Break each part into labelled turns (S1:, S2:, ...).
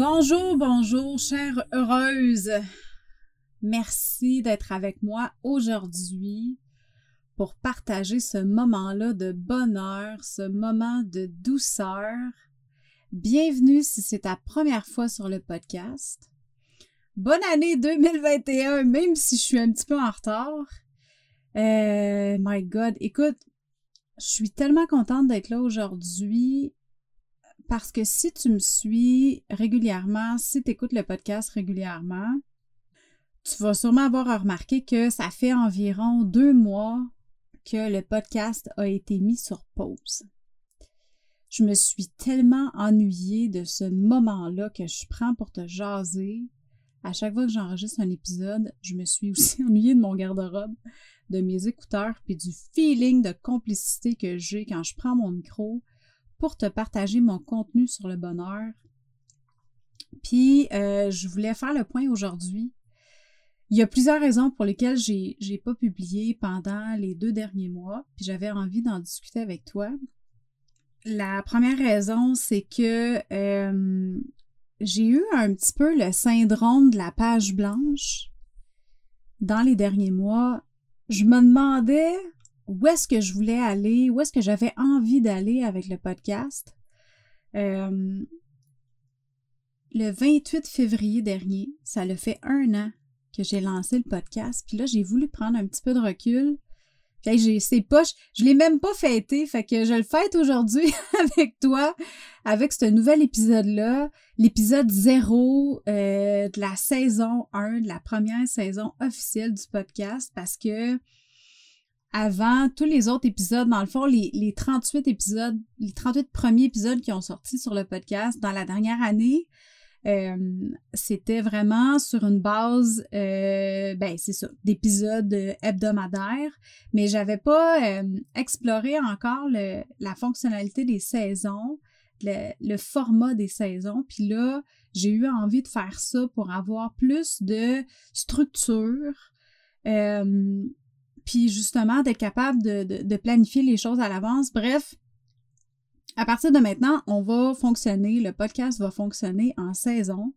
S1: Bonjour, bonjour, chère heureuse. Merci d'être avec moi aujourd'hui pour partager ce moment-là de bonheur, ce moment de douceur. Bienvenue si c'est ta première fois sur le podcast. Bonne année 2021, même si je suis un petit peu en retard. Euh, my God, écoute, je suis tellement contente d'être là aujourd'hui parce que si tu me suis régulièrement, si tu écoutes le podcast régulièrement, tu vas sûrement avoir remarqué que ça fait environ deux mois que le podcast a été mis sur pause. Je me suis tellement ennuyée de ce moment-là que je prends pour te jaser. À chaque fois que j'enregistre un épisode, je me suis aussi ennuyée de mon garde-robe, de mes écouteurs, puis du feeling de complicité que j'ai quand je prends mon micro pour te partager mon contenu sur le bonheur. Puis, euh, je voulais faire le point aujourd'hui. Il y a plusieurs raisons pour lesquelles j'ai n'ai pas publié pendant les deux derniers mois, puis j'avais envie d'en discuter avec toi. La première raison, c'est que euh, j'ai eu un petit peu le syndrome de la page blanche dans les derniers mois. Je me demandais où est-ce que je voulais aller, où est-ce que j'avais envie d'aller avec le podcast. Euh, le 28 février dernier, ça le fait un an que j'ai lancé le podcast. Puis là, j'ai voulu prendre un petit peu de recul. Puis j'ai c'est pas, je, l'ai même pas fêté, fait que je le fête aujourd'hui avec toi, avec ce nouvel épisode-là, l'épisode zéro euh, de la saison 1, de la première saison officielle du podcast, parce que avant tous les autres épisodes, dans le fond, les, les 38 épisodes, les 38 premiers épisodes qui ont sorti sur le podcast dans la dernière année, euh, c'était vraiment sur une base, euh, ben c'est ça, d'épisodes hebdomadaires, mais j'avais pas euh, exploré encore la fonctionnalité des saisons, le, format des saisons, puis là, j'ai eu envie de faire ça pour avoir plus de structure, euh, puis justement d'être capable de, planifier les choses à l'avance. Bref, à partir de maintenant, on va fonctionner, le podcast va fonctionner en saison.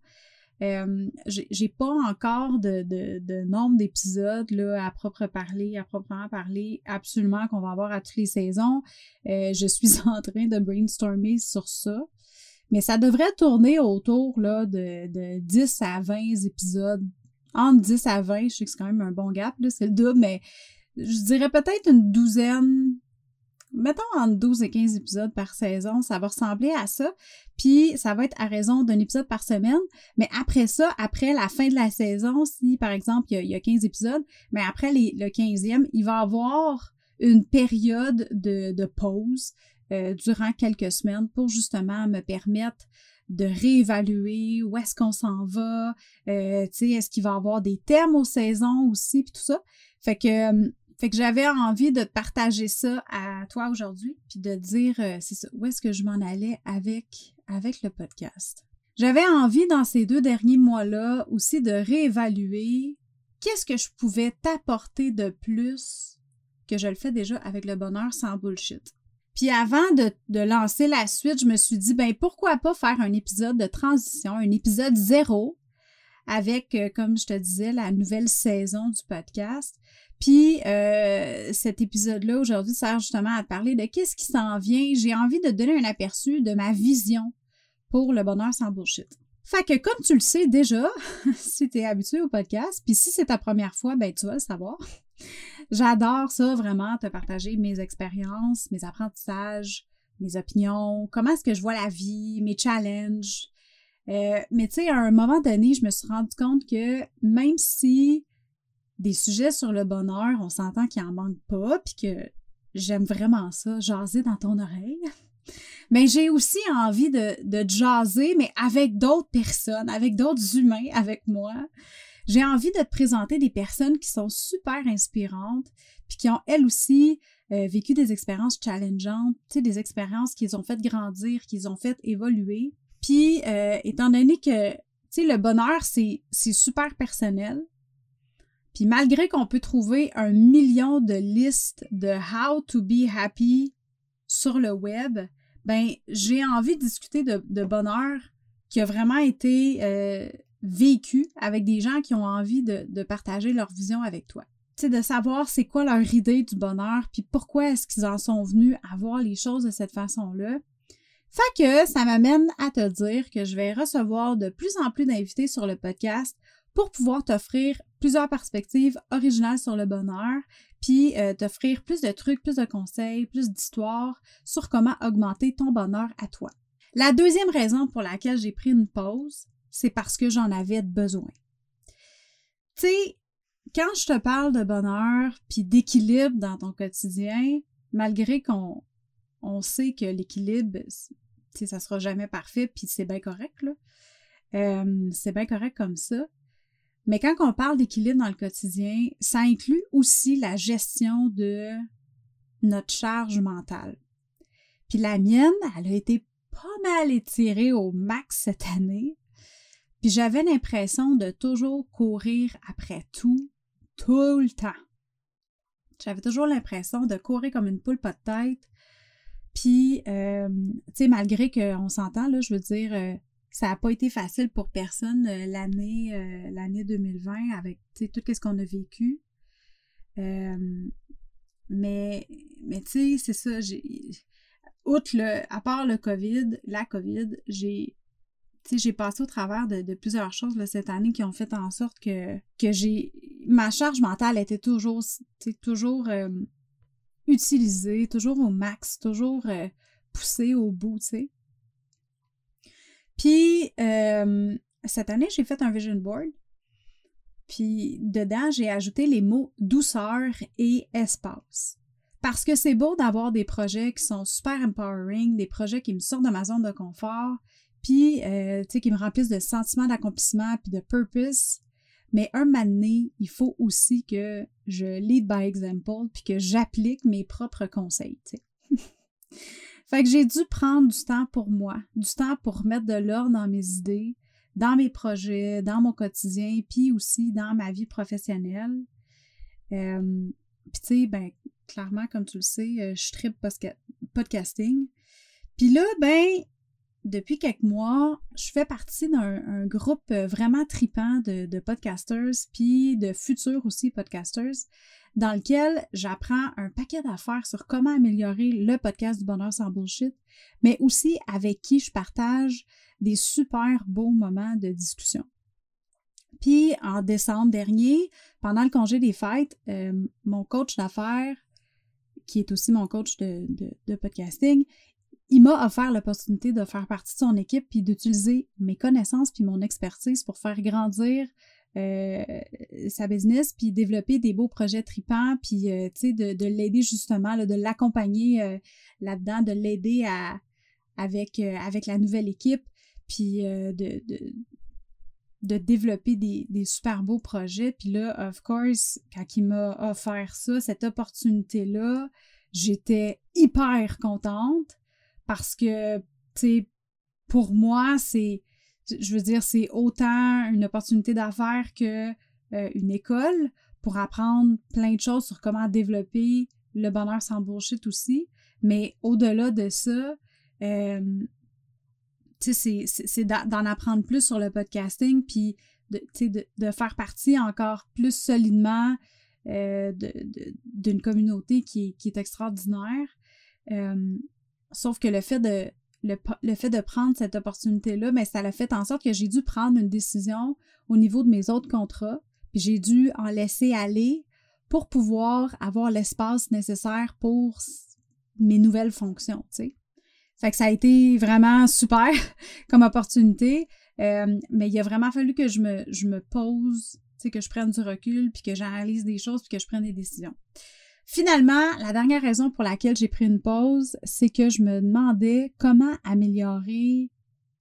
S1: Euh, j'ai pas encore de, nombre d'épisodes à propre parler, à proprement parler, absolument qu'on va avoir à toutes les saisons. Euh, je suis en train de brainstormer sur ça. Mais ça devrait tourner autour là, de, de 10 à 20 épisodes. Entre 10 à 20, je sais que c'est quand même un bon gap, c'est le double, mais je dirais peut-être une douzaine, mettons entre 12 et 15 épisodes par saison, ça va ressembler à ça. Puis ça va être à raison d'un épisode par semaine. Mais après ça, après la fin de la saison, si par exemple il y a, 15 épisodes, mais après le 15e, il va y avoir une période de, pause euh, durant quelques semaines pour justement me permettre de réévaluer où est-ce qu'on s'en va, euh, tu sais, est-ce qu'il va y avoir des thèmes aux saisons aussi, puis tout ça. Fait que euh, fait que j'avais envie de partager ça à toi aujourd'hui, puis de dire, euh, c'est ça, où est-ce que je m'en allais avec, avec le podcast? J'avais envie dans ces deux derniers mois-là aussi de réévaluer qu'est-ce que je pouvais t'apporter de plus que je le fais déjà avec le bonheur sans bullshit. Puis avant de, de, lancer la suite, je me suis dit, ben pourquoi pas faire un épisode de transition, un épisode zéro, avec, euh, comme je te disais, la nouvelle saison du podcast. Puis euh, cet épisode-là aujourd'hui sert justement à te parler de qu'est-ce qui s'en vient. J'ai envie de donner un aperçu de ma vision pour le bonheur sans bullshit. Fait que comme tu le sais déjà, si tu es habitué au podcast, puis si c'est ta première fois, ben tu vas le savoir. J'adore ça vraiment, te partager mes expériences, mes apprentissages, mes opinions, comment est-ce que je vois la vie, mes challenges. Euh, mais tu sais, à un moment donné, je me suis rendu compte que même si des sujets sur le bonheur, on s'entend qu'il en manque pas, puis que j'aime vraiment ça, jaser dans ton oreille. Mais j'ai aussi envie de, de jaser, mais avec d'autres personnes, avec d'autres humains avec moi. J'ai envie de te présenter des personnes qui sont super inspirantes, puis qui ont elles aussi euh, vécu des expériences challengeantes, des expériences qui les ont fait grandir, qui les ont fait évoluer. Puis, euh, étant donné que, tu sais, le bonheur, c'est super personnel, puis malgré qu'on peut trouver un million de listes de how to be happy sur le web, ben j'ai envie de discuter de, bonheur qui a vraiment été euh, vécu avec des gens qui ont envie de, partager leur vision avec toi. Tu sais, de savoir c'est quoi leur idée du bonheur, puis pourquoi est-ce qu'ils en sont venus à voir les choses de cette façon-là. Fait que ça m'amène à te dire que je vais recevoir de plus en plus d'invités sur le podcast pour pouvoir t'offrir plusieurs perspectives originales sur le bonheur, puis euh, t'offrir plus de trucs, plus de conseils, plus d'histoires sur comment augmenter ton bonheur à toi. La deuxième raison pour laquelle j'ai pris une pause, c'est parce que j'en avais besoin. Tu sais, quand je te parle de bonheur puis d'équilibre dans ton quotidien, malgré qu'on on sait que l'équilibre, ça sera jamais parfait puis c'est bien correct, là. Euh, c'est bien correct comme ça. Mais quand on parle d'équilibre dans le quotidien, ça inclut aussi la gestion de notre charge mentale. Puis la mienne, elle a été pas mal étirée au max cette année. Puis j'avais l'impression de toujours courir après tout, tout le temps. J'avais toujours l'impression de courir comme une poule pas de tête. Puis, euh, tu sais, malgré qu'on s'entend, là, je veux dire, euh, ça n'a pas été facile pour personne euh, l'année euh, l'année 2020 avec tout ce qu'on a vécu. Euh, mais mais tu sais, c'est ça, outre le à part le COVID, la COVID, j'ai j'ai passé au travers de, plusieurs choses cette année qui ont fait en sorte que, que j'ai ma charge mentale était toujours toujours utilisée, toujours au max, toujours poussée au bout, tu sais. Puis, euh, cette année, j'ai fait un vision board. Puis, dedans, j'ai ajouté les mots douceur et espace. Parce que c'est beau d'avoir des projets qui sont super empowering, des projets qui me sortent de ma zone de confort, puis, euh, qui me remplissent de sentiments d'accomplissement puis de purpose. Mais un moment donné, il faut aussi que je lead by example puis que j'applique mes propres conseils. Fait que j'ai dû prendre du temps pour moi, du temps pour mettre de l'ordre dans mes idées, dans mes projets, dans mon quotidien, puis aussi dans ma vie professionnelle. Euh, puis tu sais, ben, clairement, comme tu le sais, euh, je tripe podcasting. Puis là, ben, depuis quelques mois, je fais partie d'un groupe vraiment tripant de, podcasters, puis de futurs aussi podcasters dans lequel j'apprends un paquet d'affaires sur comment améliorer le podcast du bonheur sans bullshit, mais aussi avec qui je partage des super beaux moments de discussion. Puis en décembre dernier, pendant le congé des fêtes, euh, mon coach d'affaires, qui est aussi mon coach de podcasting, il m'a offert l'opportunité de faire partie de son équipe puis d'utiliser mes connaissances puis mon expertise pour faire grandir euh, sa business, puis développer des beaux projets tripants, puis euh, tu sais, de, de l'aider justement, de l'accompagner euh, là-dedans, de l'aider à avec, avec la nouvelle équipe, puis de, de, de, développer des, des, super beaux projets. Puis là, of course, quand il m'a offert ça, cette opportunité-là, j'étais hyper contente parce que, tu sais, pour moi, c'est je veux dire, c'est autant une opportunité d'affaires que euh, une école pour apprendre plein de choses sur comment développer le bonheur sans bullshit aussi. Mais au-delà de ça, euh, c'est d'en apprendre plus sur le podcasting, puis de, de, de faire partie encore plus solidement euh, d'une communauté qui, qui, est extraordinaire. Sauf que le fait de prendre cette opportunité-là, mais ça l'a fait en sorte que j'ai dû prendre une décision au niveau de mes autres contrats, puis j'ai dû en laisser aller pour pouvoir avoir l'espace nécessaire pour mes nouvelles fonctions. Fait que ça a été vraiment super comme opportunité, euh, mais il a vraiment fallu que je me, pose, que je prenne du recul, puis que j'analyse des choses, puis que je prenne des décisions. Finalement, la dernière raison pour laquelle j'ai pris une pause, c'est que je me demandais comment améliorer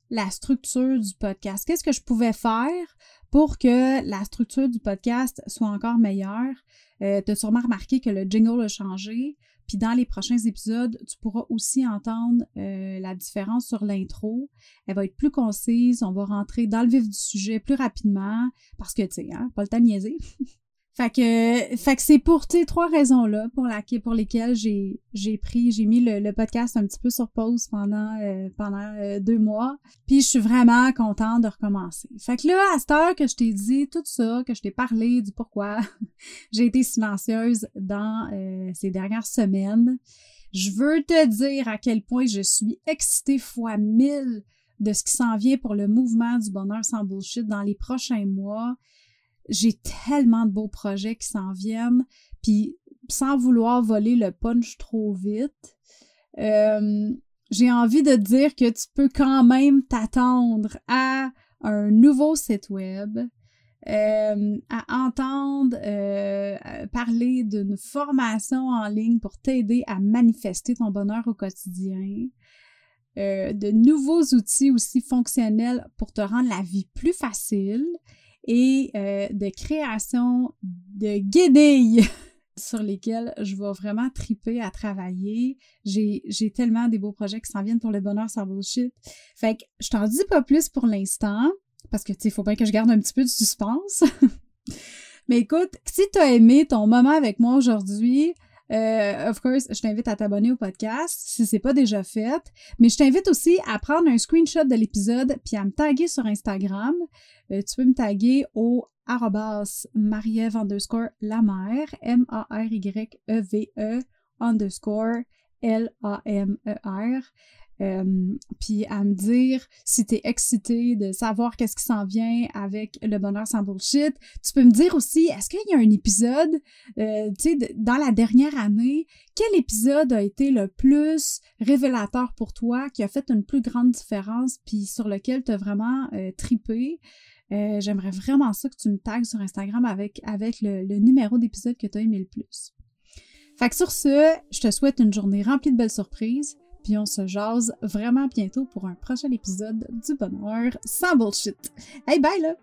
S1: la structure du podcast. Qu'est-ce que je pouvais faire pour que la structure du podcast soit encore meilleure? Euh, tu as sûrement remarqué que le jingle a changé. Puis dans les prochains épisodes, tu pourras aussi entendre euh, la différence sur l'intro. Elle va être plus concise, on va rentrer dans le vif du sujet plus rapidement parce que, tu sais, hein, pas le temps de niaiser. Fait que, fait que c'est pour ces trois raisons-là pour, la, pour lesquelles j'ai, j'ai pris, j'ai mis le, podcast un petit peu sur pause pendant, euh, pendant euh, deux mois. Puis je suis vraiment contente de recommencer. Fait que là, à cette heure que je t'ai dit tout ça, que je t'ai parlé du pourquoi j'ai été silencieuse dans euh, ces dernières semaines, je veux te dire à quel point je suis excitée fois mille de ce qui s'en vient pour le mouvement du bonheur sans bullshit dans les prochains mois j'ai tellement de beaux projets qui s'en viennent, puis sans vouloir voler le punch trop vite, euh, j'ai envie de dire que tu peux quand même t'attendre à un nouveau site web, euh, à entendre euh, parler d'une formation en ligne pour t'aider à manifester ton bonheur au quotidien, de nouveaux outils aussi fonctionnels pour te rendre la vie plus facile et euh, de création de guédilles sur lesquels je vais vraiment triper à travailler. J'ai, tellement des beaux projets qui s'en viennent pour le bonheur sans bullshit. Fait que je t'en dis pas plus pour l'instant, parce que tu sais, il faut bien que je garde un petit peu de suspense. Mais écoute, si tu as aimé ton moment avec moi aujourd'hui, euh, of course, je t'invite à t'abonner au podcast si c'est pas déjà fait. Mais je t'invite aussi à prendre un screenshot de l'épisode puis à me taguer sur Instagram. Euh, tu peux me taguer au arrobas underscore la M-A-R-Y-E-V-E -E underscore L-A-M-E-R. Euh, puis à me dire si tu es excité de savoir qu'est-ce qui s'en vient avec le bonheur sans bullshit. Tu peux me dire aussi, est-ce qu'il y a un épisode, euh, tu sais, dans la dernière année, quel épisode a été le plus révélateur pour toi, qui a fait une plus grande différence, puis sur lequel tu as vraiment euh, tripé? J'aimerais vraiment ça que tu me tagues sur Instagram avec, avec le, le numéro d'épisode que tu as aimé le plus. Fait que sur ce, je te souhaite une journée remplie de belles surprises. Puis on se jase vraiment bientôt pour un prochain épisode du bonheur sans bullshit. Hey, bye là!